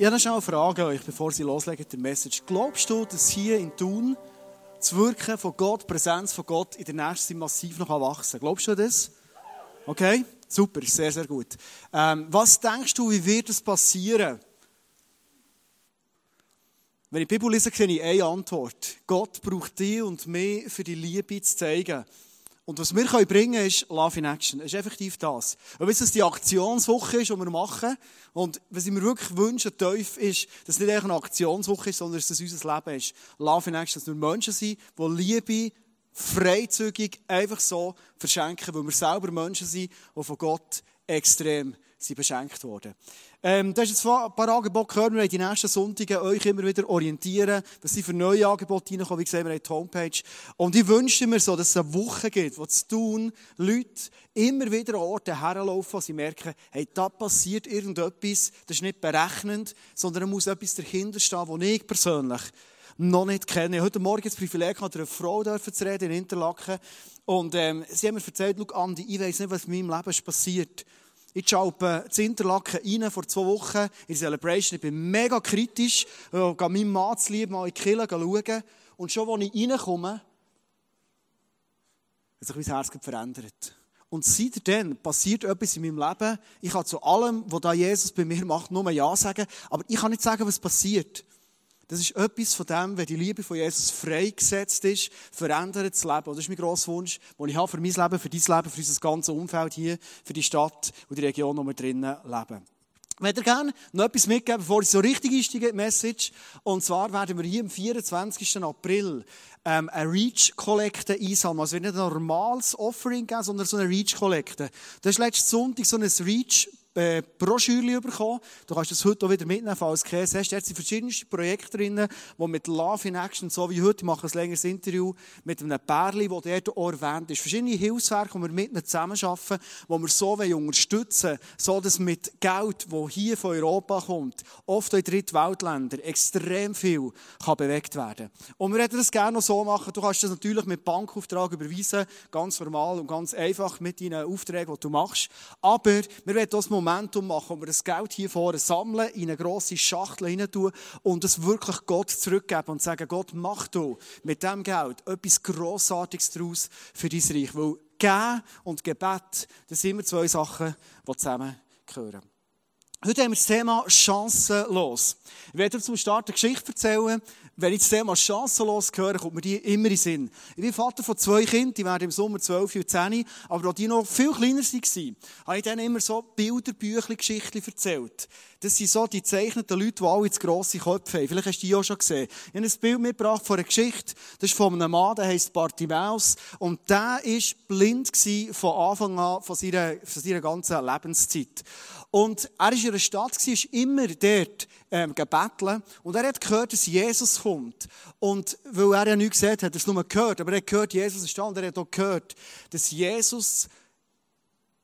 Ich habe noch eine Frage an euch, bevor Sie loslegen der Message. Glaubst du, dass hier in Thun das Wirken von Gott, die Präsenz von Gott in der nächsten Zeit massiv noch wachsen kann? Glaubst du das? Okay, super, sehr, sehr gut. Ähm, was denkst du, wie wird das passieren? Wenn ich die Bibel lese, sehe ich eine Antwort. Gott braucht dich und mich, für die Liebe zu zeigen. Und was wir bringen können, ist Love in Action. Es ist effektiv das. Ob es die Aktionswoche ist, die wir machen, und was ich mir wirklich wünsche, tief ist, dass es nicht eine Aktionswoche ist, sondern dass es unser Leben ist. Love in Action, dass wir Menschen sind, die Liebe freizügig einfach so verschenken, weil wir selber Menschen sind, die von Gott extrem sind beschenkt wurden. Ähm, du hast jetzt ein paar Angebote gehört. Wir werden die nächsten Sonntage euch immer wieder orientieren, was sie für neue Angebote reinkommen. Wie gesagt, wir haben die Homepage. Und ich wünschte mir so, dass es eine Woche gibt, wo zu tun, Leute immer wieder an Orte herlaufen, wo sie merken, hey, da passiert irgendetwas, das ist nicht berechnend, sondern da muss etwas dahinter stehen, das ich persönlich noch nicht kenne. Heute Morgen das Privileg hatte, einer Frau zu reden in Interlaken. Und ähm, sie haben mir erzählt, Andi, ich weiß nicht, was in meinem Leben ist passiert. Ich schaue zu Interlaken rein vor zwei Wochen in die Celebration. Ich bin mega kritisch. Ich gehe meinem Mann zu lieb mal in die Kirche schauen. Und schon, als ich reinkomme, hat sich mein Herz verändert. Und seitdem passiert etwas in meinem Leben. Ich kann zu allem, was da Jesus bei mir macht, nur Ja sagen. Aber ich kann nicht sagen, was passiert. Das ist etwas von dem, wenn die Liebe von Jesus freigesetzt ist, verändert das Leben. Und das ist mein grosser Wunsch, den ich habe für mein Leben, für dein Leben, für unser ganzes Umfeld hier, für die Stadt und die Region, wo wir drinnen leben. Ich möchte gerne noch etwas mitgeben, bevor ich so richtig einsteige in die Message. Und zwar werden wir hier am 24. April ähm, eine Reach-Kollekte einsammeln. Also nicht ein normales Offering geben, sondern so eine Reach-Kollekte. Das ist letzten Sonntag so ein Reach äh, Broschüre bekommen. Du kannst das heute auch wieder mitnehmen, falls du Käse hast. Da sind verschiedenste Projekte drin, die mit Love in Action, so wie heute, ich mache ein längeres Interview mit einem Pärchen, das dort auch erwähnt ist. Verschiedene Hilfswerke, die wir mit ihnen zusammenarbeiten, die wir so unterstützen wollen, so dass mit Geld, das hier von Europa kommt, oft in Drittweltländern, extrem viel kann bewegt werden Und wir hätten das gerne noch so machen. Du kannst das natürlich mit Bankauftrag überweisen, ganz normal und ganz einfach mit deinen Aufträgen, die du machst. Aber wir werden das Momentum machen, wo wir das Geld hier vorne sammeln, in eine grosse Schachtel hinein tun und es wirklich Gott zurückgeben und sagen, Gott, mach du mit dem Geld etwas Grossartiges daraus für dein Reich. Weil Geben und Gebet, das sind immer zwei Sachen, die zusammengehören. Heute haben wir das Thema chancenlos. Ich werde zum Start eine Geschichte erzählen. Wenn ich das Thema chancenlos höre, kommt mir die immer in den Sinn. Ich bin Vater von zwei Kindern, die werden im Sommer 12 und 10, aber als die noch viel kleiner waren, habe ich denen immer so Bilderbüchli, Geschichten erzählt. Das sind so die zeichneten Leute, die alle jetzt grosse Köpfe haben. Vielleicht hast du die auch schon gesehen. Ich habe ein Bild mitgebracht von einer Geschichte. Das ist von einem Mann, der heisst Bartimaeus. Und der war blind von Anfang an, von seiner, von seiner ganzen Lebenszeit. Und er war in einer Stadt, war immer dort ähm, gebetteln. Und er hat gehört, dass Jesus kommt. Und weil er ja nichts gesehen hat, hat er es nur gehört. Aber er hat gehört, Jesus ist da. Und er hat auch gehört, dass Jesus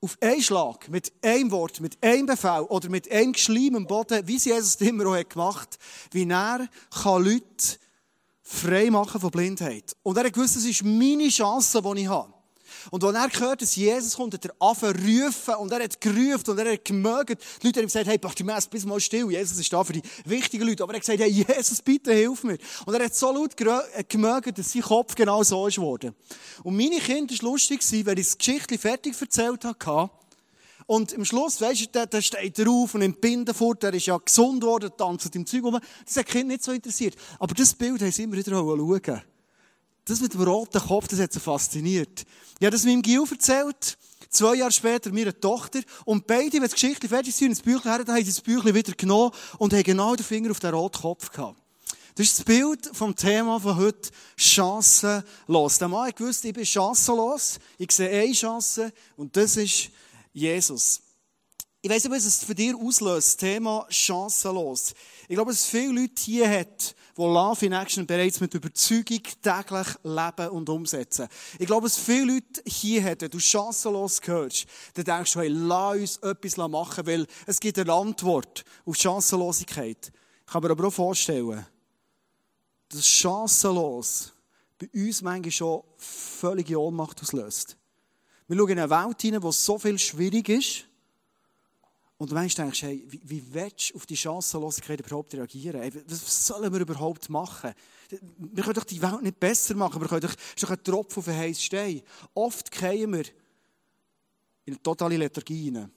auf einen Schlag, mit einem Wort, mit einem Befehl oder mit einem Geschleim am Boden, wie es Jesus immer auch gemacht hat, wie er kann Leute frei machen von Blindheit. Und er hat gewusst, das ist meine Chance, die ich habe. Und als er gehört, dass Jesus kommt, hat er angefangen rufen und er hat gerufen und er hat gemögt. Die Leute haben gesagt, hey, Bartimaeus, bist mal still. Jesus ist da für die wichtigen Leute. Aber er hat gesagt, hey, Jesus, bitte hilf mir. Und er hat so laut äh, gemögt, dass sein Kopf genau so ist geworden. Und meine Kinder war lustig, wenn ich das Geschichte fertig erzählt habe. Und am Schluss, weisst du, da, da steht er auf und im Bindenfurt, der ist ja gesund worden, tanzt im Zeug rum. Das hat Kinder nicht so interessiert. Aber das Bild haben sie immer wieder schauen das mit dem roten Kopf, das hat sie fasziniert. Ich habe das meinem Gil erzählt. Zwei Jahre später meiner Tochter. Und beide, wenn die Geschichte fertig sind, ins Büchlein her, haben sie das Büchlein wieder genommen und haben genau den Finger auf den roten Kopf gehabt. Das ist das Bild vom Thema von heute. Chancenlos. Der Mann hat gewusst, ich bin chancenlos. Ich sehe eine Chance. Und das ist Jesus. Ich weiss nicht, was es für dich auslöst, das Thema chancenlos. Ich glaube, dass es viele Leute hier hat, die Love in Action bereits mit Überzeugung täglich leben und umsetzen. Ich glaube, dass viele Leute hier haben, wenn du chancenlos hörst, dann denkst du, hey, lass uns etwas machen, weil es gibt eine Antwort auf Chancenlosigkeit. Ich kann mir aber auch vorstellen, dass chancenlos bei uns manchmal schon völlige Ohnmacht auslöst. Wir schauen in eine Welt hinein, wo so viel schwierig ist, Und du denkst, hey, wie, wie willst du auf die Chancenlosigkeit überhaupt reagieren? Hey, was sollen wir überhaupt machen? Wir können doch die Welt nicht besser machen. Wir können doch, ist doch ein Tropfen auf einen heißen Stein. Oft gehen wir in eine totale Lethargie hinein.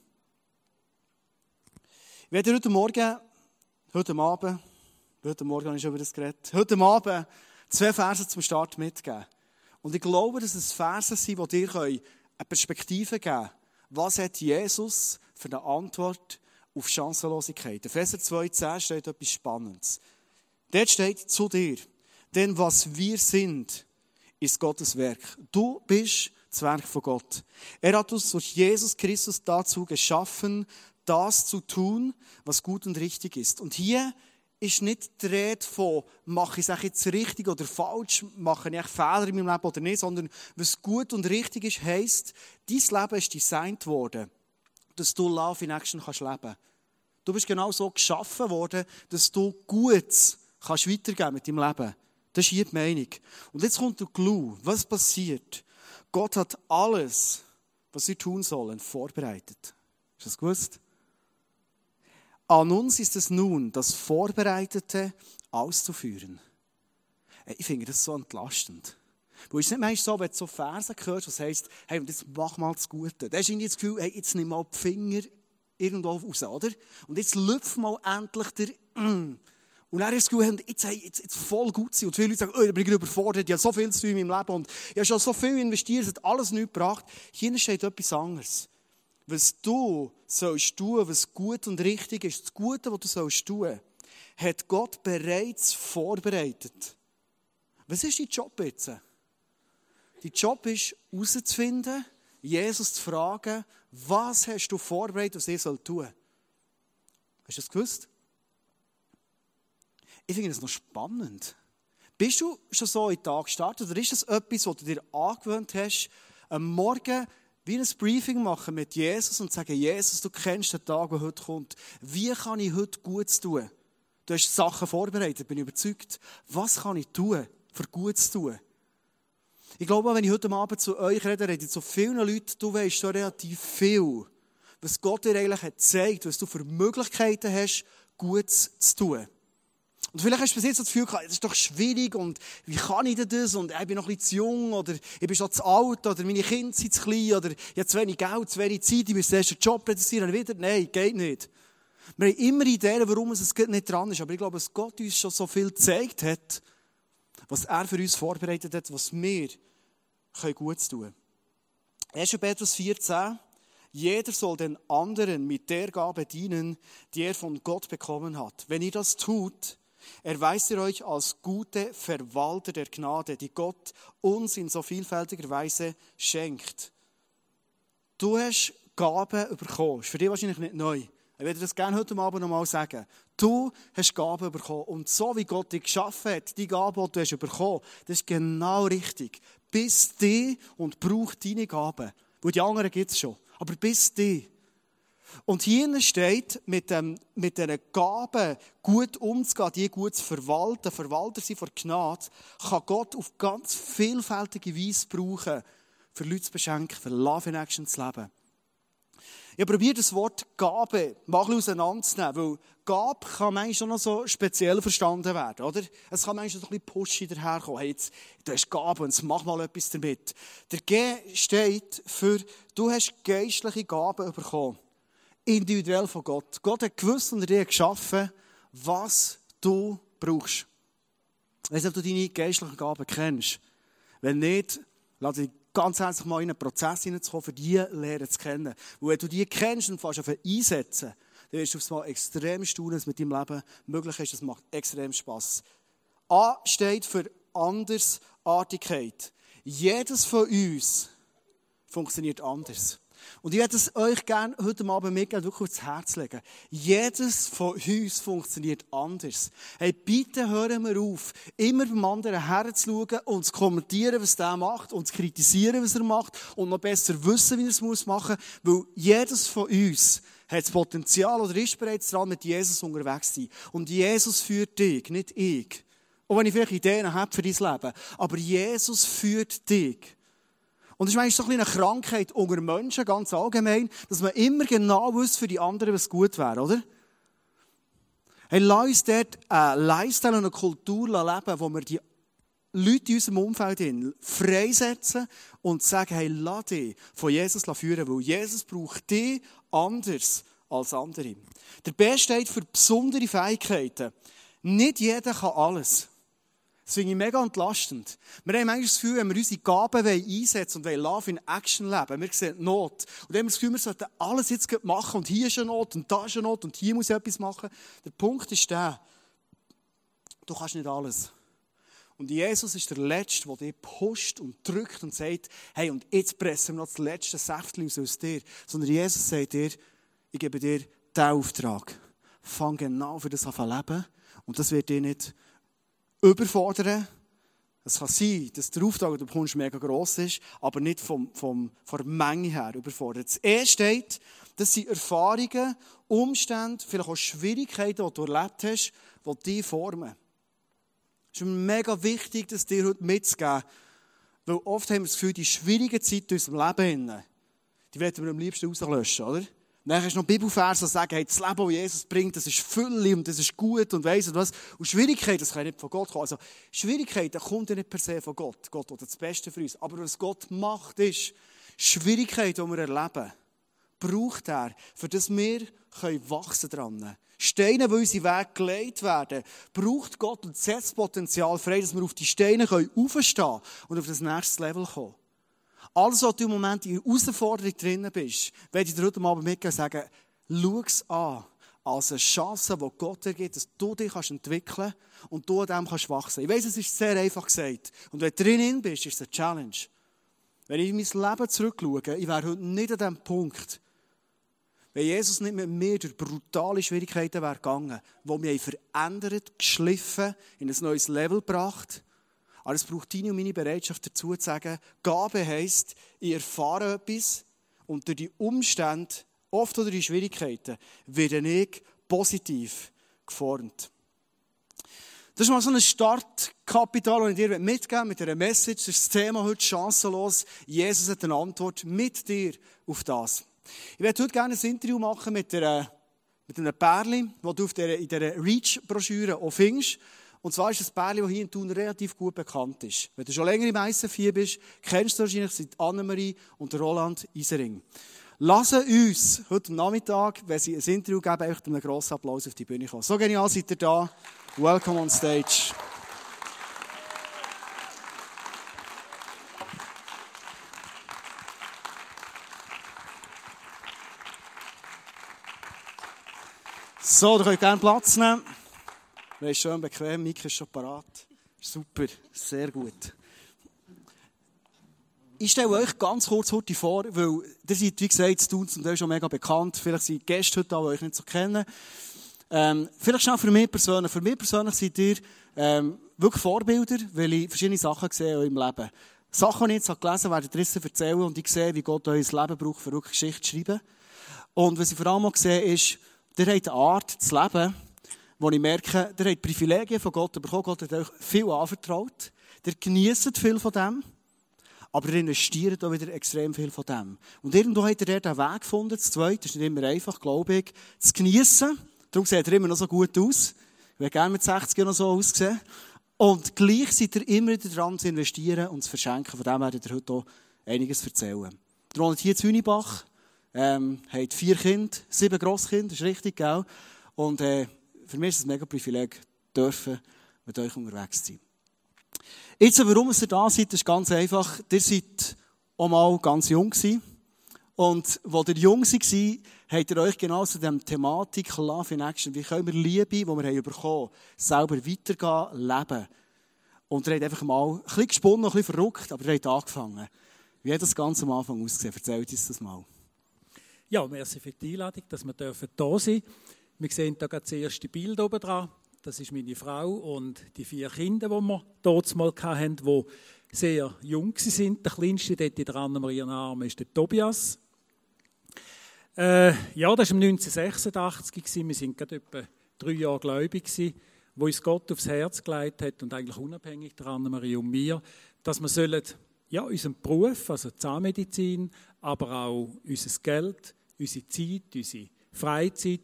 Ich werde heute Morgen, heute Abend, heute Morgen habe ich schon über das geredet, heute Abend zwei Verse zum Start mitgeben. Und ich glaube, dass es Verse sind, die dir eine Perspektive geben können. Was hat Jesus für eine Antwort auf Chancenlosigkeit? Epheser 2,10 steht etwas Spannendes. Dort steht zu dir, denn was wir sind, ist Gottes Werk. Du bist das Werk von Gott. Er hat uns durch Jesus Christus dazu geschaffen, das zu tun, was gut und richtig ist. Und hier ist nicht die Rede von, mache ich es jetzt richtig oder falsch, mache ich Fehler in meinem Leben oder nicht, sondern was gut und richtig ist, heisst, dein Leben ist designt worden, dass du Love in Action kannst leben. Du bist genau so geschaffen worden, dass du Gutes kannst weitergeben mit deinem Leben. Das ist hier die Meinung. Und jetzt kommt der Clou. Was passiert? Gott hat alles, was wir tun sollen, vorbereitet. Ist das gewusst? An uns ist es nun, das Vorbereitete auszuführen. Ich finde das so entlastend. Wo ist nicht manchmal so, wenn du so Versen hörst, was heisst, hey, jetzt mach mal das Gute. Da hast du irgendwie das Gefühl, hey, jetzt nimm mal die Finger irgendwo raus, oder? Und jetzt lüpf mal endlich der, mm. Und hast du das Gefühl, jetzt, hey, jetzt, jetzt voll gut sein. Und viele Leute sagen, oh, ich bin überfordert, ich habe so viel zu tun in meinem Leben und ich habe schon so viel investiert, es hat alles nichts gebracht. Hier steht etwas anderes was du sollst tun, was gut und richtig ist, das Gute, was du sollst tun, hat Gott bereits vorbereitet. Was ist dein Job jetzt? Dein Job ist, herauszufinden, Jesus zu fragen, was hast du vorbereitet, was soll tun? Hast du das gewusst? Ich finde das noch spannend. Bist du schon so in den Tag gestartet oder ist das etwas, was du dir angewöhnt hast, am Morgen wie ein Briefing machen mit Jesus und sagen, Jesus, du kennst den Tag, der heute kommt. Wie kann ich heute Gutes tun? Du hast Sachen vorbereitet, bin ich überzeugt. Was kann ich tun, für Gutes zu tun? Ich glaube, wenn ich heute Abend zu euch rede, rede ich zu vielen Leuten, du weißt schon relativ viel, was Gott dir eigentlich hat gezeigt, was du für Möglichkeiten hast, Gutes zu tun. Und vielleicht hast du bis jetzt das Gefühl gehabt, das ist doch schwierig und wie kann ich denn das und ich bin noch ein bisschen zu jung oder ich bin schon zu alt oder meine Kinder sind zu klein oder ich habe zu wenig Geld, zu wenig Zeit, ich muss einen Job reduzieren wieder. Nein, geht nicht. Wir haben immer Ideen, warum es nicht dran ist, aber ich glaube, dass Gott uns schon so viel gezeigt hat, was er für uns vorbereitet hat, was wir können gut tun 1. Petrus 14, jeder soll den anderen mit der Gabe dienen, die er von Gott bekommen hat. Wenn ihr das tut, erweist ihr euch als gute Verwalter der Gnade, die Gott uns in so vielfältiger Weise schenkt. Du hast Gaben bekommen. Ist für dich wahrscheinlich nicht neu. Ich werde das gerne heute Abend nochmal sagen. Du hast Gaben bekommen. Und so wie Gott dich geschaffen hat, die Gaben, die du hast bekommen, das ist genau richtig. Bis die und brauch deine Gaben. Wo die anderen gibt es schon. Aber bis die. Und hier steht, mit, dem, mit diesen Gaben gut umzugehen, die gut zu verwalten, Verwalter sind vor Gnade, kann Gott auf ganz vielfältige Weise brauchen, für Leute zu beschenken, für Love in Action zu leben. Ich probiere das Wort Gabe mal auseinanderzunehmen, weil Gabe kann manchmal noch so speziell verstanden werden, oder? Es kann manchmal so ein bisschen pushy daherkommen. Hey, jetzt, du hast Gabe und mach mal etwas damit. Der G steht für, du hast geistliche Gaben bekommen individuell von Gott. Gott hat gewusst und dir geschaffen, was du brauchst. Ich weiß nicht, ob du deine geistlichen Gaben kennst. Wenn nicht, lass dich ganz herzlich mal in einen Prozess hineinzukommen, für die lernen zu kennen. Und wenn du die kennst und fast auf einsetzen, dann wirst du aufs Mal extrem staunen, was mit deinem Leben möglich ist. Das macht extrem Spass. A steht für Andersartigkeit. Jedes von uns funktioniert anders. Und ich werde es euch gerne heute Abend mitgeben, wirklich aufs Herz legen. Jedes von uns funktioniert anders. Hey, bitte hören wir auf, immer beim anderen herzuschauen und zu kommentieren, was der macht und zu kritisieren, was er macht und noch besser wissen, wie er es machen muss, weil jedes von uns hat das Potenzial oder ist bereits dran, mit Jesus unterwegs zu sein. Und Jesus führt dich, nicht ich. Auch wenn ich vielleicht Ideen habe für dein Leben. Aber Jesus führt dich. Und das ist manchmal so eine Krankheit unter Menschen, ganz allgemein, dass man immer genau wüsste für die anderen, was gut wäre, oder? Hey, lass uns dort einen Lifestyle und eine Kultur leben, wo wir die Leute in unserem Umfeld freisetzen und sagen, hey, lass dich von Jesus führen, weil Jesus braucht dich anders als andere. Der B steht für besondere Fähigkeiten. Nicht jeder kann alles. Das finde ich mega entlastend. Wir haben manchmal das Gefühl, wenn wir unsere Gaben einsetzen und Love in Action leben, wir sehen Not. Und dann haben wir das Gefühl, wir sollten alles jetzt machen und hier ist eine Not und da ist eine Not und hier muss ich etwas machen. Der Punkt ist der, du kannst nicht alles. Und Jesus ist der Letzte, der dich pusht und drückt und sagt, hey, und jetzt pressen wir noch das letzte Säftchen aus dir. Sondern Jesus sagt dir, ich gebe dir diesen Auftrag. Fang genau für das an leben. Und das wird dir nicht überfordern. Es kann sein, dass der Auftrag, den du bekommst, mega gross ist, aber nicht vom, vom, von der Menge her überfordert. Das E steht, das sind Erfahrungen, Umstände, vielleicht auch Schwierigkeiten, die du erlebt hast, die dich formen. Es ist mega wichtig, das dir heute mitzugeben. Weil oft haben wir das Gefühl, die schwierigen Zeiten in unserem Leben, die werden wir am liebsten rauslöschen, oder? Dann hast du noch Bibelverse, die sagen, hey, das Leben, das Jesus bringt, das ist Fülle und das ist gut und weiss und was. Und Schwierigkeiten, das kann nicht von Gott kommen. Also, Schwierigkeiten kommen ja nicht per se von Gott. Gott will das Beste für uns. Aber was Gott macht, ist, Schwierigkeiten, die wir erleben, braucht er, für das wir können wachsen dran. Steine, die unsere Weg gelegt werden, braucht Gott und setzt Potenzial frei, dass wir auf die Steine aufstehen können und auf das nächste Level kommen. Alles, was du im Moment in Herausforderung drin bist, werde ich dir heute Abend mitgeben sagen, schau es an als eine Chance, die Gott dir gibt, dass du dich entwickeln kannst und du an dem kannst wachsen. Ich weiss, es ist sehr einfach gesagt. Und wenn du drinnen bist, ist es eine Challenge. Wenn ich in mein Leben zurückschaue, ich wäre heute nicht an diesem Punkt, wenn Jesus nicht mit mir durch brutale Schwierigkeiten wäre gegangen, die mich verändert, geschliffen, in ein neues Level gebracht, aber es braucht deine und meine Bereitschaft dazu zu sagen, Gabe heisst, ich erfahre etwas und durch die Umstände, oft oder die Schwierigkeiten, werde ich positiv geformt. Das ist mal so ein Startkapital, das ich dir mitgeben mit einer Message. Das Thema heute chancenlos. Jesus hat eine Antwort mit dir auf das. Ich werde heute gerne ein Interview machen mit, einer, mit einem Pärchen, das du in dieser Reach-Broschüre auch findest. Und zwar ist das Pärchen, das hier in Thun relativ gut bekannt ist. Wenn du schon länger im ICF bist, kennst du wahrscheinlich seit Annemarie und Roland Isering. Lassen uns heute Nachmittag, wenn sie ein Interview geben, einfach einen grossen Applaus auf die Bühne kommen. So genial seid ihr da. Welcome on stage. So, ihr könnt gerne Platz nehmen. Wir ist schön bequem, Mike ist schon parat. Super, sehr gut. Ich stelle euch ganz kurz heute vor, weil ihr seid, wie gesagt, zu tun und schon mega bekannt. Vielleicht sind Gäste heute da, die euch nicht so kennen. Ähm, vielleicht schon für mich persönlich. Für mich persönlich seid ihr ähm, wirklich Vorbilder, weil ich verschiedene Sachen sehe in eurem Leben. Sachen, die ich jetzt gelesen habe, werde ich erzählen und ich sehe, wie Gott euer Leben braucht, für wirklich Geschichte zu schreiben. Und was ich vor allem auch sehe, ist, ihr habt eine Art zu leben, wo ich merke, ihr habt Privilegien von Gott bekommen. Gott hat euch viel anvertraut. Ihr genießt viel von dem. Aber ihr investiert auch wieder extrem viel von dem. Und irgendwo habt ihr den Weg gefunden. Das Zweite ist nicht immer einfach, glaube ich, zu genießen. Darum sieht er immer noch so gut aus. Ich würde gerne mit 60 noch so aussehen. Und gleich seid ihr immer wieder dran zu investieren und zu verschenken. Von dem werdet ihr heute auch einiges erzählen. Der wohnt hier in Hünibach, ähm, hat vier Kinder, sieben Grosskinder, ist richtig, gell? Und, äh, für mich ist es ein mega Privileg, dürfen mit euch unterwegs zu sein. Jetzt, warum ihr da seid, ist ganz einfach. Ihr seid auch mal ganz jung gewesen. Und wo ihr jung war, habt ihr euch genau zu dieser Thematik Love in Action, wie können wir Liebe, die wir haben bekommen selber weitergehen, leben. Und ihr habt einfach mal ein bisschen gesponnen, ein bisschen verrückt, aber ihr habt angefangen. Wie hat das Ganze am Anfang ausgesehen? Erzählt uns das mal. Ja, merci für die Einladung, dass wir da sein dürfen. Wir sehen hier das erste Bild oben dran. Das ist meine Frau und die vier Kinder, die wir dort mal hatten, die sehr jung sind. Der kleinste dort in der Anna-Maria Arme ist der Tobias. Äh, ja, das war 1986. Wir waren gerade etwa drei Jahre gläubig, wo uns Gott aufs Herz gelegt hat und eigentlich unabhängig der Anna-Maria und mir, dass wir sollen ja, unserem Beruf, also Zahnmedizin, aber auch unser Geld, unsere Zeit, unsere Freizeit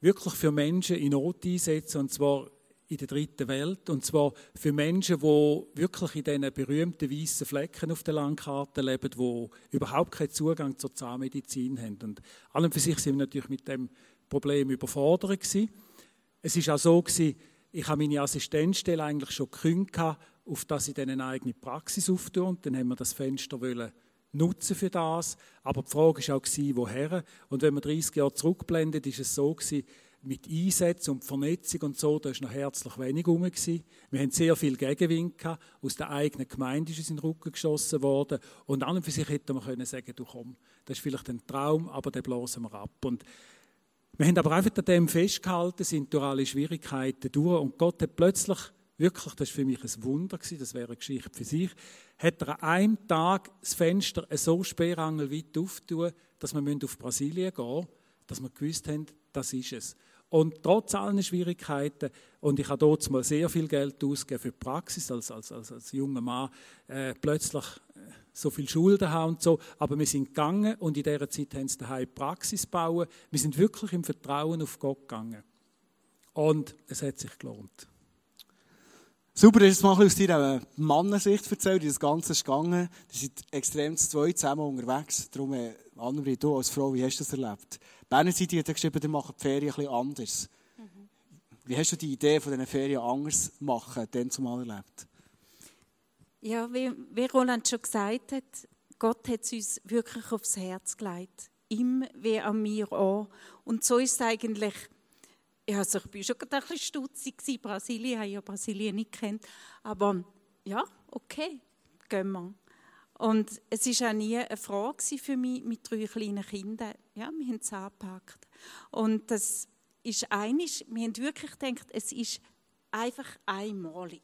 wirklich für Menschen in Not einsetzen, und zwar in der dritten Welt, und zwar für Menschen, die wirklich in diesen berühmten weißen Flecken auf der Landkarte leben, die überhaupt keinen Zugang zur Zahnmedizin haben. Und allem für sich sind wir natürlich mit dem Problem überfordert gewesen. Es ist auch so gewesen, ich habe meine Assistenzstelle eigentlich schon gekündigt, auf dass ich dann eine eigene Praxis auftue. Und dann haben wir das Fenster wollen nutzen für das. Aber die Frage war auch, woher. Und wenn man 30 Jahre zurückblendet, ist es so gewesen, mit Einsätzen und Vernetzung und so, da war noch herzlich wenig rum. Wir haben sehr viel Gegenwind gehabt. Aus der eigenen Gemeinde ist es in den Rücken geschossen worden. Und an und für sich hätte man können sagen, du komm, das ist vielleicht ein Traum, aber den blasen wir ab. Und wir haben aber einfach an dem festgehalten, sind durch alle Schwierigkeiten durch. Und Gott hat plötzlich, wirklich, das war für mich ein Wunder, gewesen, das wäre eine Geschichte für sich, hat er an einem Tag das Fenster so sperrangelweit aufgetan, dass wir auf Brasilien gehen müssen, dass wir gewusst haben, das ist es. Und trotz allen Schwierigkeiten, und ich habe dort mal sehr viel Geld ausgegeben für die Praxis, als, als, als, als junger Mann, äh, plötzlich äh, so viel Schulden haben und so, aber wir sind gegangen und in dieser Zeit haben sie daheim Praxis bauen. Wir sind wirklich im Vertrauen auf Gott gegangen. Und es hat sich gelohnt. Super, dass du mal aus deiner Mannensicht erzählt, wie das Ganze ist gegangen. Die sind extrem zu zweit zusammen unterwegs. Darum, äh, Annemarie, du als Frau, wie hast du das erlebt? Berner Zeitung hat geschrieben, ihr macht die Ferien ein anders. Mhm. Wie hast du die Idee von diesen Ferien anders machen, dann zumal erlebt? Ja, wie, wie Roland schon gesagt hat, Gott hat es uns wirklich aufs Herz gelegt. Ihm wie an mir auch. Und so ist es eigentlich ich war schon ein bisschen stutzig. Brasilien, ich habe ja Brasilien nicht kennt. Aber ja, okay, gehen wir. Und es war auch nie eine Frage für mich mit drei kleinen Kindern. Ja, wir haben es angepackt. Und das ist einiges, wir haben wirklich gedacht, es ist einfach einmalig.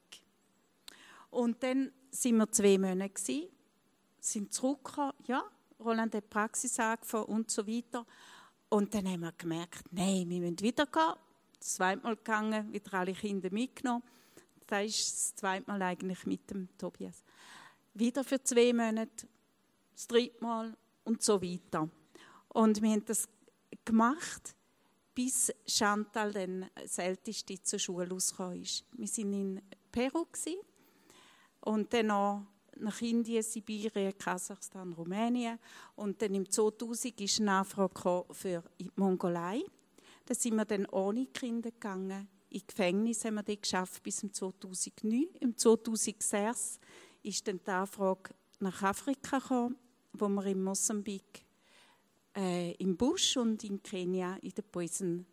Und dann sind wir zwei Monate gewesen, sind zurückgekommen, ja, Roland hat die Praxis angefangen und so weiter. Und dann haben wir gemerkt, nein, wir müssen wieder gehen zweimal gegangen, wieder alle Kinder mitgenommen. Das ist das zweite Mal eigentlich mit dem Tobias. Wieder für zwei Monate, das dritte Mal und so weiter. Und wir haben das gemacht, bis Chantal dann das Älteste zur Schule rausgekommen ist. Wir waren in Peru und dann noch nach Indien, Sibirien, Kasachstan, Rumänien. Und dann im 2000 ist eine Anfrage für die Mongolei. Da sind wir dann ohne Kinder gegangen. Im Gefängnis haben wir das geschafft bis zum 2009. Im 2006 ist dann die Anfrage nach Afrika gekommen, wo wir in Mosambik, äh, im Busch und in Kenia in den Poisen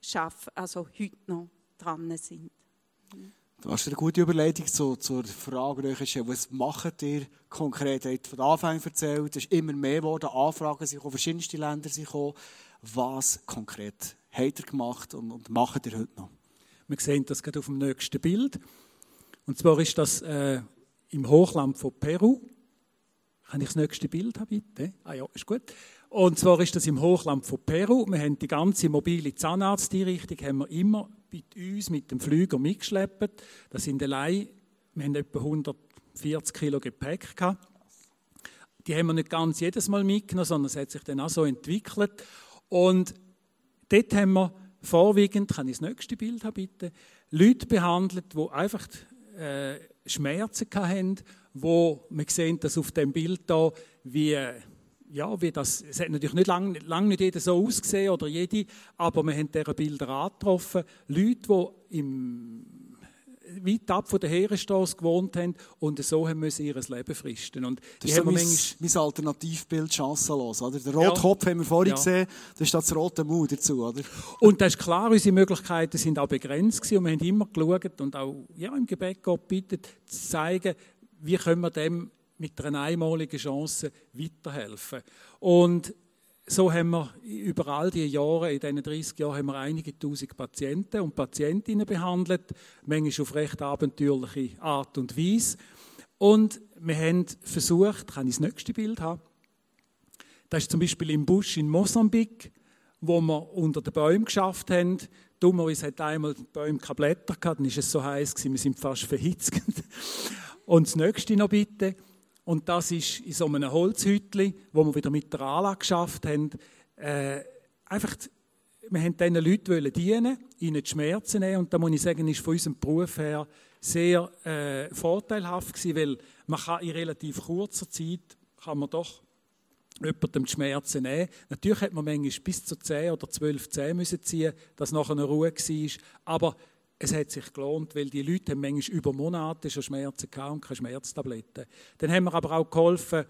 schaffen, also heute noch dran sind. Du hast eine gute Überleitung zu, zur Frage, was macht ihr konkret? Ihr von Anfang erzählt, es ist immer mehr geworden, Anfragen sind verschiedenste Länder sind gekommen. Was konkret habt ihr gemacht und, und macht ihr heute noch? Wir sehen das gerade auf dem nächsten Bild. Und zwar ist das äh, im Hochland von Peru. Kann ich das nächste Bild haben, bitte? Ah ja, ist gut. Und zwar ist das im Hochland von Peru. Wir haben die ganze mobile Zahnarzteinrichtung haben wir immer bei uns mit dem Flüger mitgeschleppt. Das sind allein, wir haben etwa 140 Kilo Gepäck gehabt. Die haben wir nicht ganz jedes Mal mitgenommen, sondern es hat sich dann auch so entwickelt. Und Dort haben wir vorwiegend, kann ich das nächste Bild haben, bitte, Leute behandelt, die einfach äh, Schmerzen hatten, wo man sehen, dass auf dem Bild da wie ja, wie das, es hat natürlich nicht lange lang nicht jeder so ausgesehen oder jede, aber wir haben diese Bilder angetroffen. Leute, die im weit ab von der Heeresstraße gewohnt haben und so haben müssen ihr Leben fristen. Und das ist so mein, mein Alternativbild chancenlos. Oder? Der Rotkopf ja. haben wir vorhin ja. gesehen, das ist das rote Mut dazu. Oder? Und das ist klar, unsere Möglichkeiten sind auch begrenzt gewesen und wir haben immer geschaut und auch ja, im Gebet Gott bittet, zu zeigen, wie können wir dem mit einer einmaligen Chance weiterhelfen. Und so haben wir über all die Jahre, in diesen 30 Jahren, haben wir einige tausend Patienten und Patientinnen behandelt, manchmal auf recht abenteuerliche Art und Weise. Und wir haben versucht, kann ich das nächste Bild haben? Das ist zum Beispiel im Busch in Mosambik, wo wir unter den Bäumen geschafft haben. Dummerweise hat einmal die Bäume keine Blätter gehabt, dann war es so heiß, wir sind fast verhitzt. Und das nächste noch bitte. Und das ist in so einem Holzhütli, wo wir wieder mit der Anlage geschafft haben, äh, einfach, wir haben diesen Leuten dienen, ihnen die Schmerzen nehmen. Und da muss ich sagen, ist von unserem Beruf her sehr äh, vorteilhaft gewesen, weil man kann in relativ kurzer Zeit, kann man doch jemandem die Schmerzen nehmen. Natürlich hat man manchmal bis zu 10 oder 12 Zähne müssen ziehen, dass nachher eine Ruhe war. Aber es hat sich gelohnt, weil die Leute haben manchmal über Monate schon Schmerzen gehabt und keine Schmerztabletten. Dann haben wir aber auch geholfen,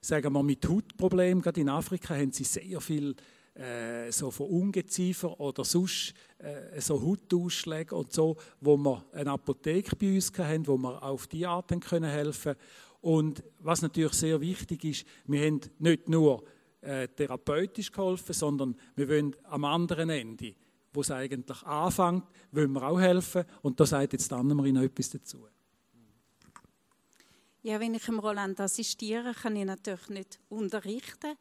sagen wir mit Hautproblemen. Gerade in Afrika haben sie sehr viel äh, so von Ungeziefer oder sonst äh, so Hautausschläge und so, wo wir eine Apotheke bei uns hatten, wo wir auf die Art können helfen Und was natürlich sehr wichtig ist, wir haben nicht nur äh, therapeutisch geholfen, sondern wir wollen am anderen Ende, wo es eigentlich anfängt, wollen wir auch helfen. Und da sagt jetzt Annemarie noch etwas dazu. Ja, wenn ich im Roland assistiere, kann ich natürlich nicht unterrichten.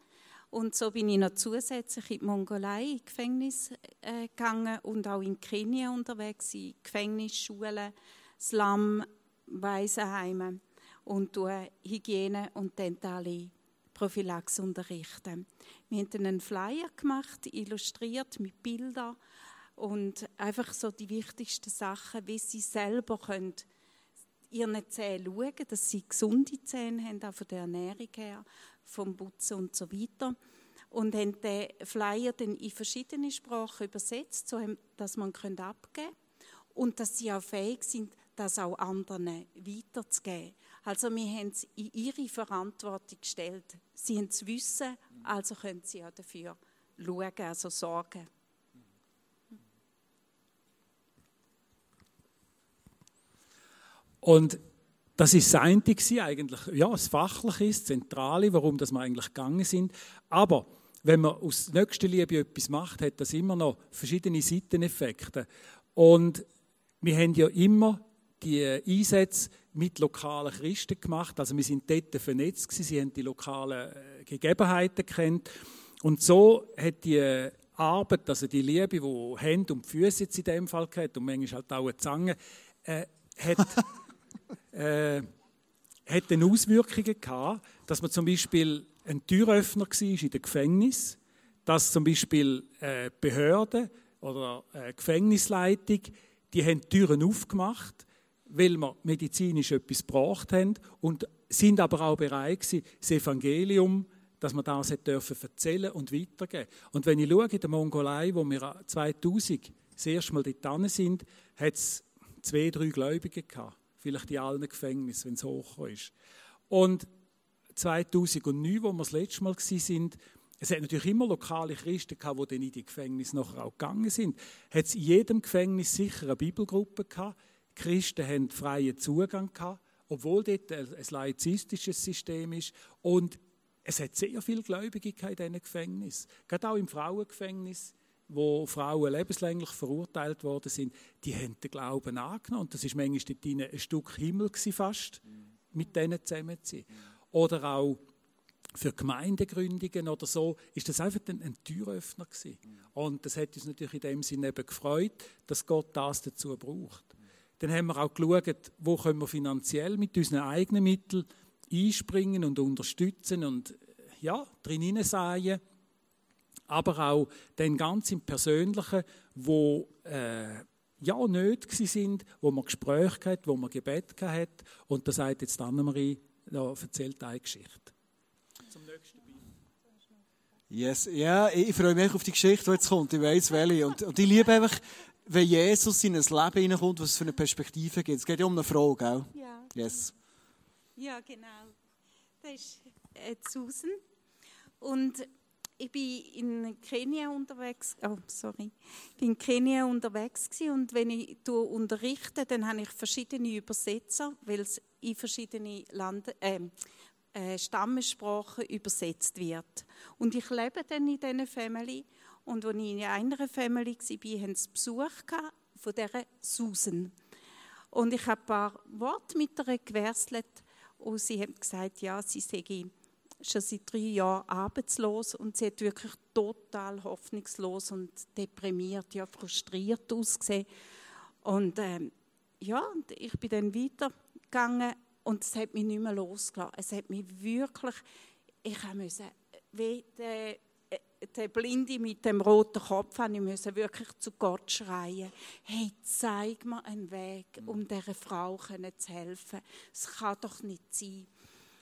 Und so bin ich noch zusätzlich in die Mongolei, in Gefängnis äh, gegangen und auch in Kenia unterwegs, in Gefängnisschulen, Slum, Waisenheime und Hygiene und dentale Prophylaxe unterrichten. Wir haben einen Flyer gemacht, illustriert mit Bildern und einfach so die wichtigsten Sachen, wie sie selber können ihren Zähnen schauen, dass sie gesunde Zähne haben, auch von der Ernährung her, vom Putzen und so weiter. Und haben den Flyer dann in verschiedene Sprachen übersetzt, so dass man abgeben kann. Und dass sie auch fähig sind, das auch anderen weiterzugeben. Also wir haben es in ihre Verantwortung gestellt. Sie haben es Wissen, also können sie auch dafür schauen, also sorgen. Und das ist das eine eigentlich, ja, das Fachliche das Zentrale, warum das wir eigentlich gegangen sind. Aber wenn man aus nächster Liebe etwas macht, hat das immer noch verschiedene Seiteneffekte. Und wir haben ja immer die Einsätze mit lokalen Christen gemacht. Also wir sind dort vernetzt gewesen, sie haben die lokalen äh, Gegebenheiten kennt. Und so hat die Arbeit, also die Liebe, die Hände und Füße jetzt in dem Fall hat und manchmal halt auch eine Zange, äh, hat äh, hat dann Auswirkungen gehabt, dass man zum Beispiel ein Türöffner war in dem Gefängnis, dass zum Beispiel äh, Behörden oder äh, Gefängnisleitung, die haben Türen aufgemacht, weil wir medizinisch etwas gebraucht haben und sind aber auch bereit gewesen, das Evangelium, dass man das dürfen erzählen und weitergeben. Und wenn ich schaue, in der Mongolei, wo wir 2000 das erste Mal dort sind, hat es zwei, drei Gläubige gehabt vielleicht in allen Gefängnissen, wenn es hoch ist. Und 2009, wo wir das letzte Mal sind, es hat natürlich immer lokale Christen gehabt, die dann in die Gefängnisse nachher auch gegangen sind. Hat es in jedem Gefängnis sicher eine Bibelgruppe gehabt. Christen haben freien Zugang gehabt, obwohl dort ein laizistisches System ist. Und es hat sehr viele Gläubige in diesen Gefängnissen. Gerade auch im Frauengefängnis wo Frauen lebenslänglich verurteilt worden sind, die haben den Glauben angenommen. Und das ist manchmal dort ein Stück Himmel fast, mit denen zusammen zu sein. Oder auch für Gemeindegründungen oder so, ist das einfach ein, ein Türöffner gewesen. Und das hat uns natürlich in dem Sinne eben gefreut, dass Gott das dazu braucht. Dann haben wir auch geschaut, wo können wir finanziell mit unseren eigenen Mitteln einspringen und unterstützen und ja, drin hineinsäen aber auch den ganz im Persönlichen, wo äh, ja nicht sind, wo man Gespräche hat, wo man Gebet hat und da sagt jetzt Annemarie, da erzählt eine Geschichte. Zum nächsten Bild. Yes, ja, ich freue mich auf die Geschichte, die jetzt kommt. Ich weiß welche. Und, und ich liebe einfach, wenn Jesus in ein Leben hineinkommt, was es für eine Perspektive gibt. Es geht ja um eine Frau, gell? Ja. Yes. Ja, genau. Das ist äh, Susan. Und ich bin in Kenia unterwegs, oh, sorry, ich bin in Kenia unterwegs und wenn ich unterrichte, dann habe ich verschiedene Übersetzer, weil es in verschiedene Lande, äh, äh, Stammessprachen übersetzt wird. Und ich lebe dann in dieser Family und als ich in einer Family war, haben sie Besuch von dieser Susan. Und ich habe ein paar Worte mit ihr gewärsselt und sie hat gesagt, ja, sie sei schon seit drei Jahren arbeitslos und sie hat wirklich total hoffnungslos und deprimiert, ja frustriert ausgesehen. Und ähm, ja, ich bin dann weitergegangen und es hat mich nicht mehr losgelassen. Es hat mich wirklich, ich musste, wie der Blinde mit dem roten Kopf, ich musste wirklich zu Gott schreien, hey, zeig mir einen Weg, um dieser Frau zu helfen. Es kann doch nicht sein.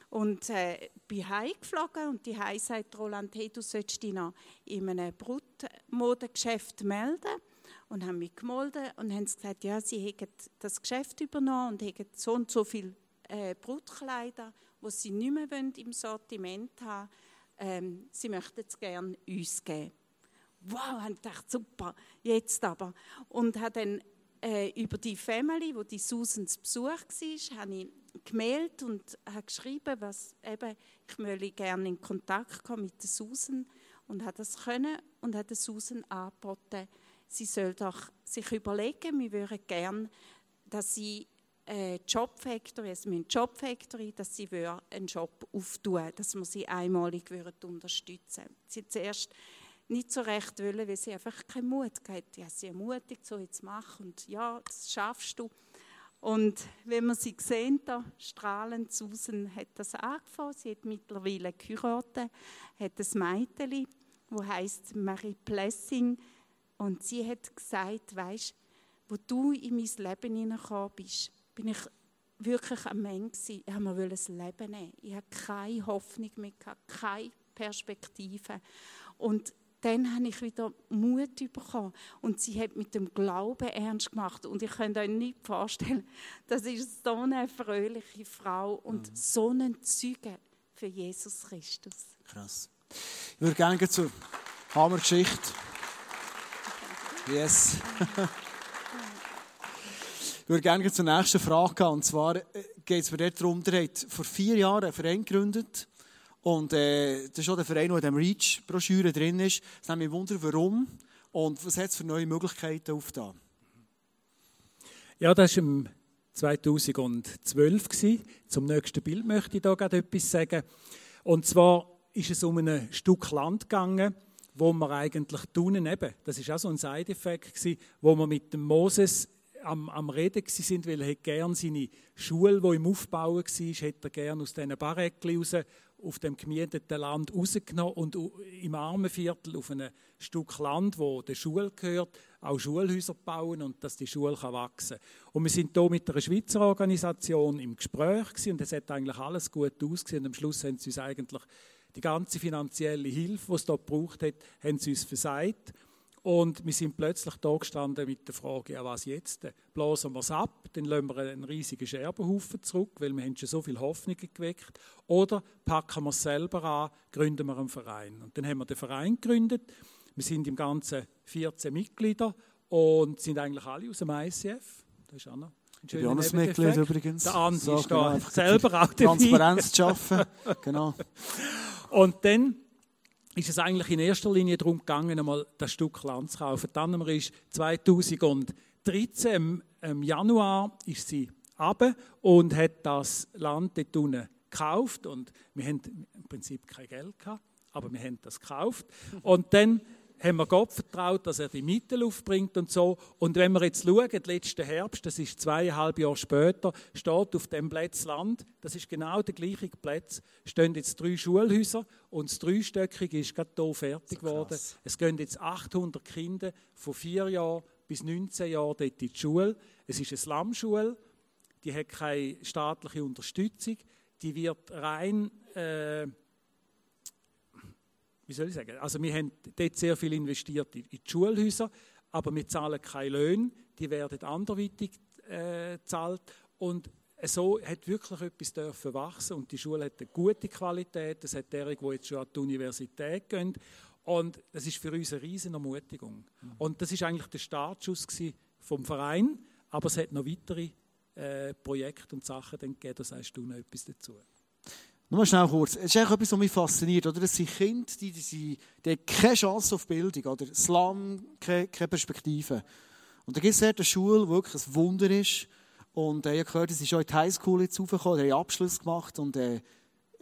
Und äh, bin heimgeflogen und die Heim sagt Roland, hey, du solltest dich noch in einem Brutmodengeschäft melden. Und haben mich gemeldet und haben gesagt, ja, sie hätten das Geschäft übernommen und hätten so und so viele äh, Brutkleider, die sie nicht mehr im Sortiment haben ähm, sie möchten es gerne uns geben. Wow, ich dachte, super, jetzt aber. Und habe dann äh, über die Family, wo die Susan zu Besuch war, habe ich gemeldet und habe geschrieben, was eben, ich möchte gerne in Kontakt kommen mit der Susan und hat das können und hat der Susan angeboten, sie soll doch sich überlegen, wir würden gerne, dass sie äh, Job Factory, also mit Job Factory, dass sie einen Job auftun, dass wir sie einmalig würden unterstützen. Sie hat zuerst nicht so recht wollen, weil sie einfach keinen Mut hatte. Ja, sie ermutigt, so jetzt mach und ja, das schaffst du. Und wenn man sie sehen, da strahlend Susan hat das angefangen. Sie hat mittlerweile geheiratet, hat ein Mädchen, wo heißt Marie Plessing. Und sie hat gesagt, weißt, wo du in mein Leben hineingekommen bist, bin ich wirklich am Ende Ich habe mir das Leben nehmen. Ich habe keine Hoffnung mehr, keine Perspektive. Und dann habe ich wieder Mut bekommen. Und sie hat mit dem Glauben ernst gemacht. Und ich könnte euch nicht vorstellen, das ist so eine fröhliche Frau und mhm. so ein Zeuge für Jesus Christus. Krass. Ich würde gerne zur Hammergeschichte. Yes. würde gerne zur nächsten Frage gehen. Und zwar äh, geht es mir darum, der hat vor vier Jahren einen Verein gegründet und äh, das ist auch der Verein, der in dieser REACH-Broschüre drin ist. Es nimmt mich wunder, warum und was hat es für neue Möglichkeiten aufgetan? Ja, das war im 2012. Gewesen. Zum nächsten Bild möchte ich da gerade etwas sagen. Und zwar ist es um ein Stück Land gegangen, wo wir eigentlich tunen eben, das ist auch so ein Side-Effekt wo wir mit dem Moses am, am Reden sind, weil er gerne seine Schule, die im Aufbau war, hätte er gerne aus diesen Barrecken raus auf dem gemieteten Land rausgenommen und im Armenviertel auf einem Stück Land, wo der Schule gehört, auch Schulhäuser bauen und dass die Schule wachsen kann. Und wir sind hier mit einer Schweizer Organisation im Gespräch gewesen, und es hat eigentlich alles gut ausgesehen. Am Schluss haben sie uns eigentlich die ganze finanzielle Hilfe, die es dort gebraucht hat, haben sie uns versagt. Und wir sind plötzlich da gestanden mit der Frage, ja, was jetzt? Blasen wir es ab, dann lassen wir einen riesigen Scherbenhaufen zurück, weil wir haben schon so viele Hoffnungen geweckt. Oder packen wir es selber an, gründen wir einen Verein. Und dann haben wir den Verein gegründet. Wir sind im Ganzen 14 Mitglieder und sind eigentlich alle aus dem ICF. Das ist auch noch ein schöner Jonas-Mitglied übrigens. Der Andi so, ist da genau, selber auch Transparenz zu schaffen. genau. Und dann ist es eigentlich in erster Linie darum gegangen, einmal das Stück Land zu kaufen. Dann haben wir 2013 im, im Januar ist sie runter und hat das Land dort unten gekauft und wir haben im Prinzip kein Geld gehabt, aber wir haben das gekauft und dann haben wir Gott vertraut, dass er die Mittel aufbringt und so. Und wenn wir jetzt schauen, letzten Herbst, das ist zweieinhalb Jahre später, steht auf dem Platz Land, das ist genau der gleiche Platz, stehen jetzt drei Schulhäuser und das Dreistöckige ist gerade hier fertig so geworden. Es gehen jetzt 800 Kinder von vier Jahren bis 19 Jahren dort in die Schule. Es ist eine Slumschule, die hat keine staatliche Unterstützung, die wird rein... Äh, wie soll ich sagen, also wir haben dort sehr viel investiert in, die Schulhäuser, aber wir zahlen keine Löhne, die werden anderweitig äh, gezahlt. Und so hat wirklich etwas dürfen wachsen. Und die Schule hat eine gute Qualität, das hat derjenige, die jetzt schon an die Universität gehen und das ist für uns eine riesige Ermutigung. Mhm. Und das ist eigentlich der Startschuss vom Verein, aber es hat noch weitere äh, Projekte und Sachen gegeben, da sagst du noch etwas dazu. Nur schnell kurz. Es ist eigentlich etwas, was mich fasziniert. Oder? Das sind Kinder, die, die, die haben keine Chance auf Bildung. Oder? Slum, keine, keine Perspektive. Und da gibt es eine Schule, die wirklich ein Wunder ist. Und äh, ich habe gehört, sie sind schon in die Highschool jetzt raufgekommen, haben Abschluss gemacht und äh,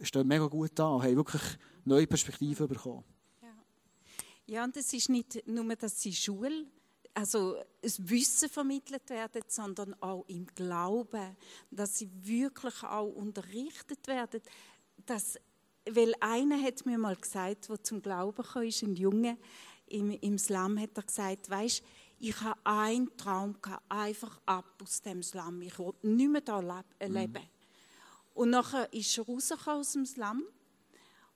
stehen mega gut da und haben wirklich neue Perspektiven bekommen. Ja. ja, und es ist nicht nur, dass sie Schule also das Wissen vermittelt werden, sondern auch im Glauben, dass sie wirklich auch unterrichtet werden, dass, weil einer hat mir mal gesagt, wo zum Glauben kam, ist ein Junge im, im Slum, hat er gesagt, weißt, ich habe einen Traum gehabt, einfach ab aus dem Slum, ich wollte nicht mehr da mhm. leben. Mhm. Und nachher ist er rausgekommen aus dem Slum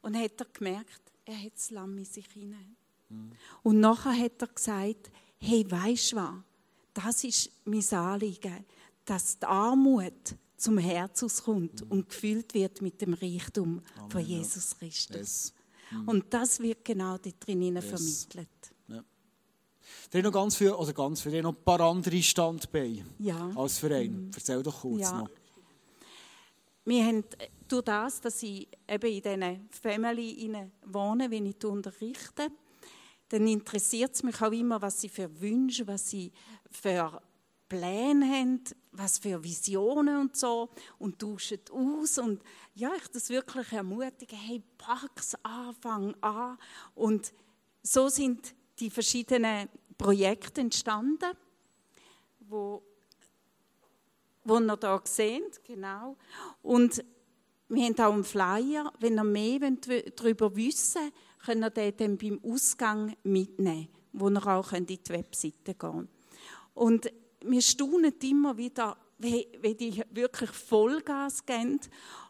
und hat er gemerkt, er hat das Slum in sich hinein. Mhm. Und nachher hat er gesagt, hey, weisst du was? Das ist mein Anliegen, dass die Armut zum Herz auskommt mhm. und gefüllt wird mit dem Reichtum Amen, von Jesus Christus. Yes. Mhm. Und das wird genau dort drinnen yes. vermittelt. Ja. Da noch ganz viel, oder ganz viel, noch ein paar andere Standbeine ja. als Verein. Mhm. Erzähl doch kurz ja. noch. Wir haben durch das, dass ich eben in diesen Family wohne, wenn ich unterrichte, dann interessiert es mich auch immer, was sie für Wünsche, was sie für Pläne haben, was für Visionen und so und tauschen aus und ja, ich das wirklich ermutige, hey, pack's Anfang an und so sind die verschiedenen Projekte entstanden, wo wo ihr hier seht, genau. Und wir haben auch einen Flyer, wenn ihr mehr darüber wissen wollt, könnt ihr den dann beim Ausgang mitnehmen, wo ihr auch in die Webseite gehen Und wir staunen immer wieder, wie, wie die wirklich Vollgas geben.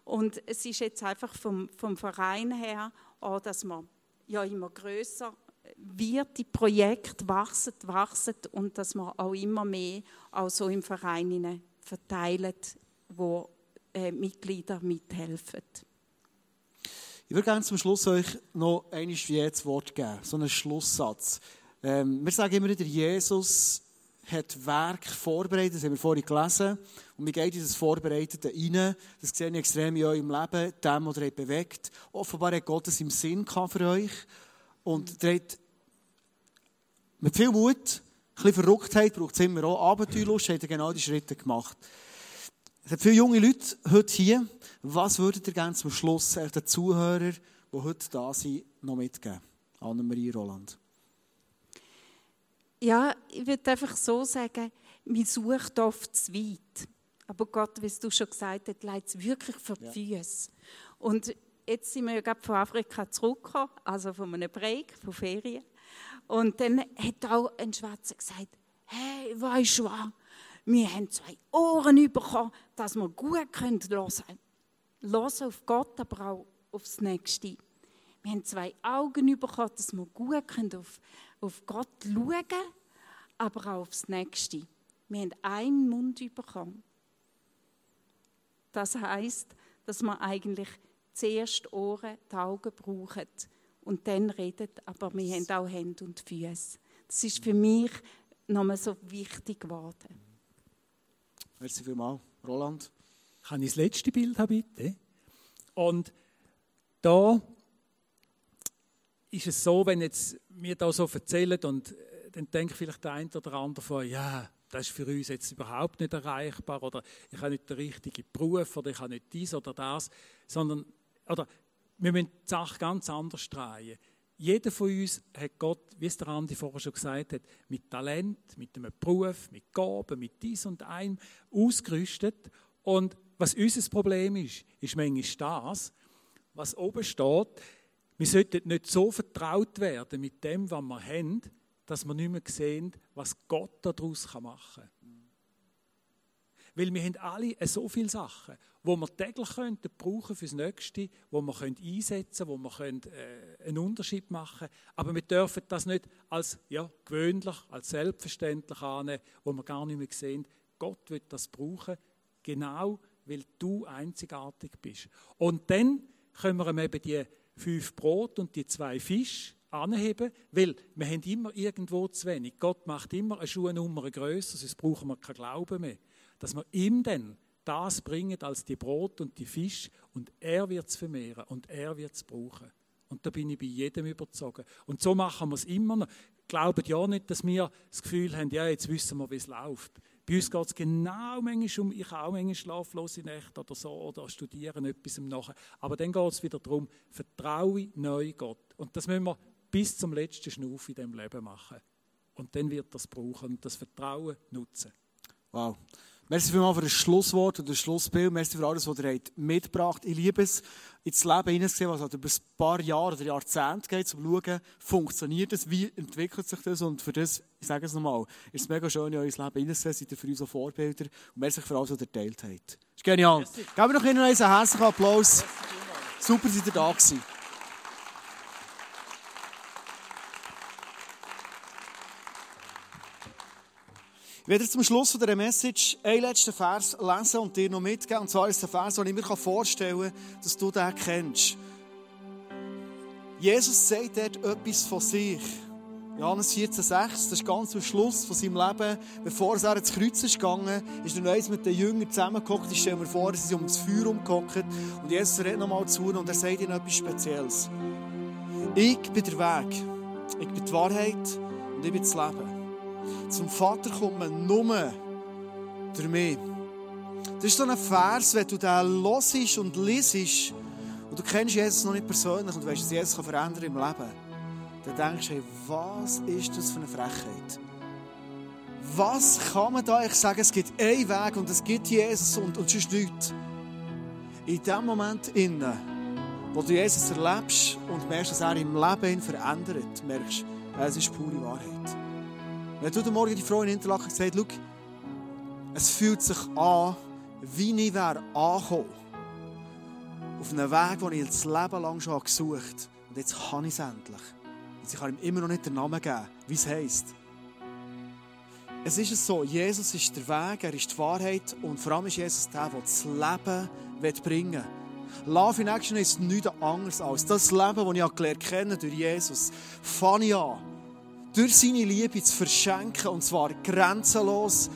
Und es ist jetzt einfach vom, vom Verein her, auch, dass man ja immer größer wird, die Projekte wachsen, wachsen und dass man auch immer mehr auch so im Verein verteilen, wo äh, Mitglieder mithelfen. Ich würde gerne zum Schluss euch noch ein wie jetzt Wort geben, so einen Schlusssatz. Ähm, wir sagen immer wieder, Jesus hat Werk vorbereitet, das haben wir vorhin gelesen. Und wir gehen in dieses Vorbereitete rein. Das sehe ich extrem in eurem Leben, dem, was ihr bewegt. Offenbar hat Gott es im Sinn für euch. Und ihr habt mit viel Mut, ein bisschen Verrücktheit, braucht es immer auch Abenteuerlust, habt ihr genau die Schritte gemacht. Es hat viele junge Leute heute hier. Was würdet ihr gerne zum Schluss den Zuhörern, die heute da sind, noch mitgeben? Annemarie Roland. Ja, ich würde einfach so sagen, man sucht oft zu weit. Aber Gott, wie du schon gesagt hast, leidet es wirklich für die Füße. Und jetzt sind wir ja gerade von Afrika zurückgekommen, also von einem Break, von Ferien. Und dann hat auch ein Schwarzer gesagt, hey, weißt du was? Wir haben zwei Ohren bekommen, dass wir gut hören können. Hören auf Gott, aber auch aufs Nächste. Wir haben zwei Augen bekommen, dass wir gut können auf, auf Gott schauen aber auch aufs Nächste. Wir haben einen Mund bekommen. Das heißt, dass man eigentlich zuerst Ohren, die Augen brauchen und dann redet, aber wir haben auch Hände und Füße. Das ist für mich nochmal so wichtig geworden. Merci vielmals. Roland? Kann ich das letzte Bild haben, bitte? Und da ist es so, wenn jetzt mir da so erzählen und äh, dann denkt vielleicht der eine oder andere von, ja, das ist für uns jetzt überhaupt nicht erreichbar oder ich habe nicht den richtigen Beruf oder ich habe nicht dies oder das, sondern, oder wir müssen die Sache ganz anders drehen. Jeder von uns hat Gott, wie es der Andi vorher schon gesagt hat, mit Talent, mit einem Beruf, mit Gaben, mit dies und einem ausgerüstet. Und was unser Problem ist, ist manchmal das, was oben steht, wir sollten nicht so vertraut werden mit dem, was wir haben, dass wir nicht mehr sehen, was Gott daraus machen kann. Weil wir haben alle so viele Sachen wo wir täglich könnten brauchen fürs Nächste, wo wir können einsetzen, wo wir können, äh, einen Unterschied machen. Aber wir dürfen das nicht als ja, gewöhnlich, als selbstverständlich annehmen, wo wir gar nicht mehr sehen. Gott wird das brauchen, genau weil du einzigartig bist. Und dann können wir eben die fünf Brot und die zwei Fische anheben, weil wir haben immer irgendwo zu wenig. Gott macht immer eine Schuhnummer grösser, sonst brauchen wir keinen Glauben mehr. Dass wir ihm dann das bringen als die Brot und die Fisch und er wird es vermehren und er wird es brauchen. Und da bin ich bei jedem überzogen. Und so machen wir es immer noch. Glaubt ja nicht, dass wir das Gefühl haben, ja, jetzt wissen wir, wie es läuft. Bei uns geht es genau manchmal um, ich habe auch manchmal schlaflose Nächte oder so, oder studieren etwas im Nachhinein. Aber dann geht es wieder darum, vertraue neu Gott. Und das müssen wir bis zum letzten Schnuff in diesem Leben machen. Und dann wird das brauchen und das Vertrauen nutzen. Wow. Merci vielmals für das Schlusswort und das Schlussbild. Merci für alles, was ihr mitgebracht habt. Ich liebe es, ins Leben hineinzusehen, was halt über ein paar Jahre oder Jahrzehnte geht, um zu schauen, funktioniert das, wie entwickelt sich das. Und für das, ich sage es nochmal, ist es mega schön, in euer Leben hineinzusehen, seid ihr für uns so Vorbilder. Und merci für alles, was ihr geteilt habt. Das ist genial. Merci. Geben wir Ihnen einen herzlichen Applaus. Super, seid ihr da gewesen. Ich werde zum Schluss von dieser Message einen letzten Vers lesen und dir noch mitgeben. Und zwar ist der Vers, den ich mir vorstellen kann, dass du den kennst. Jesus sagt dort etwas von sich. Johannes 14,6, das ist ganz am Schluss von seinem Leben, bevor er ins Kreuz ist gegangen, ist er noch eins mit den Jüngern zusammengekommen. Ich stelle mir vor, sie sind um das Feuer umgehockt. Und Jesus redet nochmal zu ihnen und er sagt ihnen etwas Spezielles. Ich bin der Weg, ich bin die Wahrheit und ich bin das Leben. Zum Vater kommt man nur durch mich. Das ist so ein Vers, wenn du den hörst und liest und du kennst Jesus noch nicht persönlich und weißt, dass Jesus kann verändern im Leben, dann denkst du, hey, was ist das für eine Frechheit? Was kann man da eigentlich sagen? Es gibt einen Weg und es gibt Jesus und, und sonst nichts. In dem Moment innen, wo du Jesus erlebst und merkst, dass er im Leben verändert, merkst du, es ist pure Wahrheit. Wenn du Morgen die Frau in Interlaken gesagt schau, es fühlt sich an, wie ich wäre angekommen. Auf einem Weg, den ich das Leben lang schon gesucht habe. Und jetzt kann ich es endlich. Und ich kann ihm immer noch nicht den Namen geben, wie es heisst. Es ist so, Jesus ist der Weg, er ist die Wahrheit und vor allem ist Jesus der, der das Leben bringen will. Love in Action ist nichts anderes als das Leben, das ich gelernt durch Jesus. Fange ich an durch seine Liebe zu verschenken. Und zwar grenzenlos,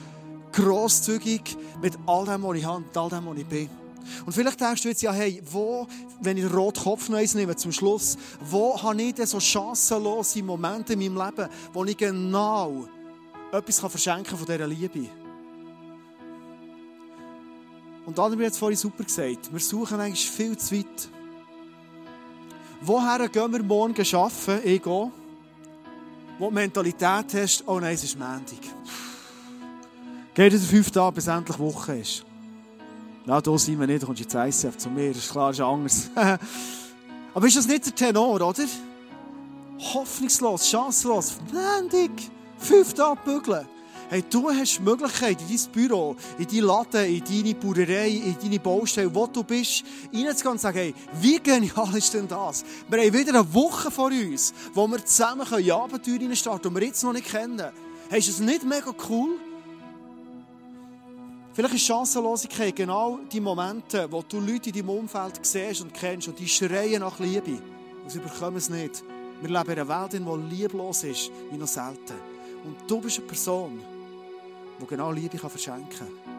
grosszügig, mit all dem, was ich habe, mit all dem, was ich bin. Und vielleicht denkst du jetzt, ja, hey, wo, wenn ich den roten Kopf noch nehme, zum Schluss, wo habe ich denn so chancenlose Momente in meinem Leben, wo ich genau etwas verschenken kann von dieser Liebe? Und Adam hat jetzt vorhin super gesagt, wir suchen eigentlich viel zu weit. Woher gehen wir morgen arbeiten? Ich gehe wo die Mentalität hast, oh nein, es ist Montag. Geht der fünf Tage, bis endlich Woche ist. Ja, da sind wir nicht, da kommst du jetzt ICF zu mir, das ist klar, das ist anders. Aber ist das nicht der Tenor, oder? Hoffnungslos, chancenlos, Montag, fünf Tage bügeln. Hey, du hast die Möglichkeit, in dein Büro, in dein Laden, in deine Bauerei, in deine Baustelle, wo du bist, reinzugehen und sagen, hey, wie genial ist denn das? Wir haben wieder eine Woche vor uns, wo wir zusammen in Abenteuer starten, die wir jetzt noch nicht kennen. Hey, ist das nicht mega cool? Vielleicht ist Chancenlosigkeit genau die Momente, wo du Leute in deinem Umfeld siehst und kennst und die schreien nach Liebe. Und sie bekommen es nicht. Wir leben in einer Welt, die lieblos ist, wie noch selten. Und du bist eine Person, die genau Liebe verschenken kann.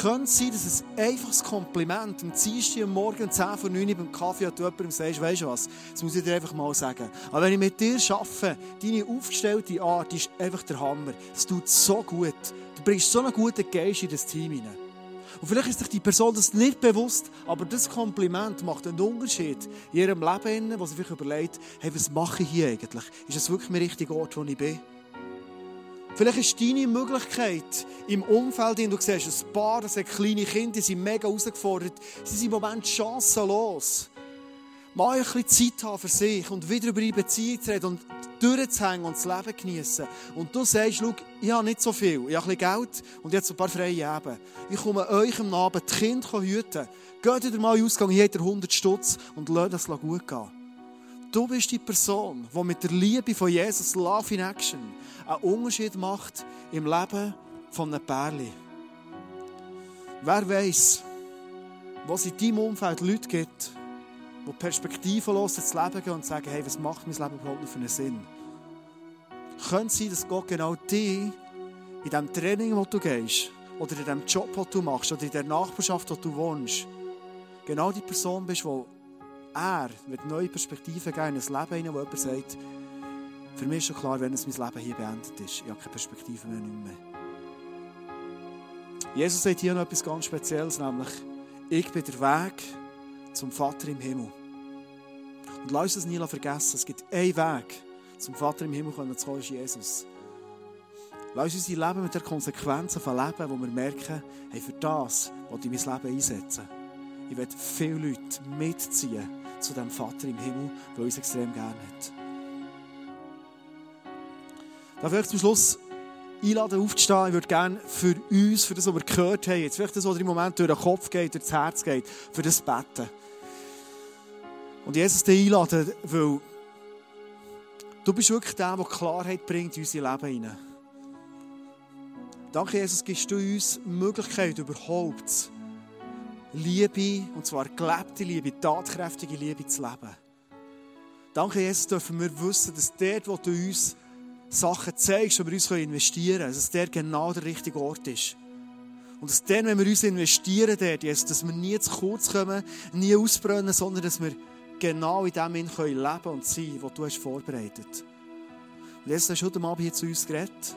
Könnte es sein, dass ein einfaches Kompliment am Dienstag am Morgen 10 vor 9 Uhr beim Kaffee an jemandem sagst, weißt du was, das muss ich dir einfach mal sagen. Aber wenn ich mit dir arbeite, deine aufgestellte Art ist einfach der Hammer. Es tut so gut. Du bringst so einen guten Geist in das Team hinein. Und vielleicht ist sich die Person das nicht bewusst, aber das Kompliment macht einen Unterschied in ihrem Leben, wo sie sich überlegt, hey, was mache ich hier eigentlich? Ist das wirklich mein richtiger Ort, wo ich bin? Vielleicht ist deine Möglichkeit im Umfeld, in du siehst, ein Paar, das hat kleine Kinder, die sind mega herausgefordert, sie sind im Moment chancenlos. Mal ein bisschen Zeit haben für sich und wieder über ihre Beziehung zu reden und durchzuhängen und das Leben genießen. Und du sagst, schau, ich habe nicht so viel, ich habe ein bisschen Geld und jetzt ein paar freie Eben. Ich komme euch am Abend die Kinder hüten. Geht wieder mal in den Ausgang, hier hat 100 Stutz und lasst es gut gehen. Du bist die Person, die mit der Liebe von Jesus, Love in Action, einen Unterschied macht im Leben von einem Pärchen. Wer weiß, was in deinem Umfeld Leute gibt, die perspektivenlos ins Leben gehen und sagen, hey, was macht mein Leben überhaupt noch für einen Sinn? Könnte es sein, dass Gott genau dich in dem Training, wo du gehst, oder in dem Job, den du machst, oder in der Nachbarschaft, wo du wohnst, genau die Person bist, die er wird neue Perspektiven geben in ein Leben hinein, wo jemand sagt, für mich ist schon klar, wenn es mein Leben hier beendet ist, ich habe keine Perspektive mehr, mehr. Jesus sagt hier noch etwas ganz Spezielles, nämlich, ich bin der Weg zum Vater im Himmel. Und lass uns das nie vergessen, es gibt einen Weg zum Vater im Himmel zu kommen, ist Jesus. Lass uns unser Leben mit der Konsequenzen von Leben, wo wir merken, hey, für das will ich mein Leben einsetzen. Ich will viele Leute mitziehen zu dem Vater im Himmel, der uns extrem gerne hat. Darf ich zum Schluss einladen, aufzustehen. Ich würde gerne für uns, für das, was wir gehört haben, jetzt vielleicht das, was im Moment durch den Kopf geht, durch das Herz geht, für das beten. Und Jesus dich einladen, weil du bist wirklich der, der Klarheit bringt in unser Leben hinein. Danke, Jesus, gibst du uns Möglichkeit, überhaupt Liebe, und zwar gelebte Liebe, tatkräftige Liebe zu leben. Danke, Jesus, dürfen wir wissen, dass dort, wo du uns Sachen zeigst, wo wir uns investieren können, dass der genau der richtige Ort ist. Und dass dann, wenn wir uns investieren dort, Jesus, dass wir nie zu kurz kommen, nie ausbrennen, sondern dass wir genau in dem leben können und sein, was du hast vorbereitet. Und jetzt hast du heute Abend hier zu uns geredet.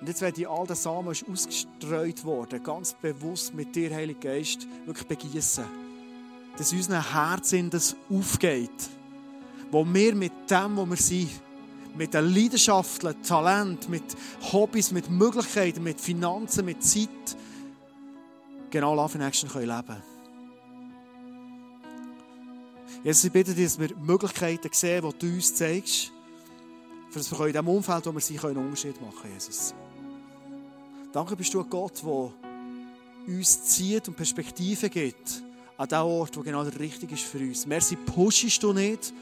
Und jetzt werden all das Samen ist ausgestreut worden, ganz bewusst mit dir, Heiliger Geist, wirklich begießen. Dass unseren Herzen das aufgeht. Wo wir mit dem, wo wir sind, mit den Leidenschaften, Talent, mit Hobbys, mit Möglichkeiten, mit Finanzen, mit Zeit, genau Love in Action leben können. Jesus, ich bitte dich, dass wir Möglichkeiten sehen, die du uns zeigst, für dass wir in dem Umfeld, wo wir sind, einen Unterschied machen können, Jesus. Danke bist du ein Gott, der uns zieht und Perspektiven gibt an den Ort, wo genau der richtige ist für uns. Merci, pushst du nicht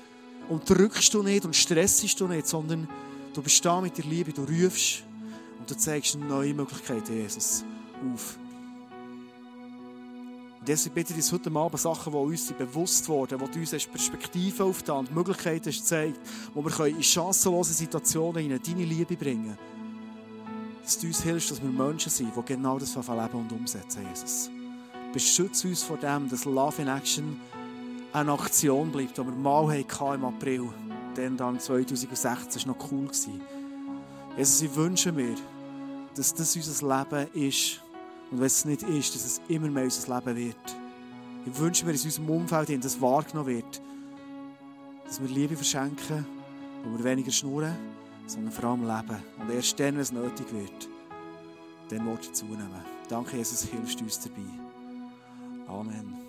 und drückst du nicht und stressst du nicht, sondern du bist da mit der Liebe, du rufst und du zeigst neue Möglichkeiten, Jesus, auf. Und deshalb bitte ich heute Abend Sachen, die uns bewusst wurden, du uns Perspektiven aufgetan Möglichkeiten hast wo wir in chancenlose Situationen in deine Liebe bringen können dass du uns hilfst, dass wir Menschen sind, die genau das leben und umsetzen, Jesus. Beschütze uns vor dem, dass Love in Action eine Aktion bleibt, die wir mal hatten im April. Dann, dann 2016 war noch cool. Jesus, ich wünsche mir, dass das unser Leben ist. Und wenn es nicht ist, dass es immer mehr unser Leben wird. Ich wünsche mir, dass in unserem Umfeld dass das wahrgenommen wird. Dass wir Liebe verschenken, wo wir weniger schnurren sondern vor allem leben. Und erst dann, wenn es nötig wird, dann wird es zunehmen. Danke, Jesus, hilfst du uns dabei. Amen.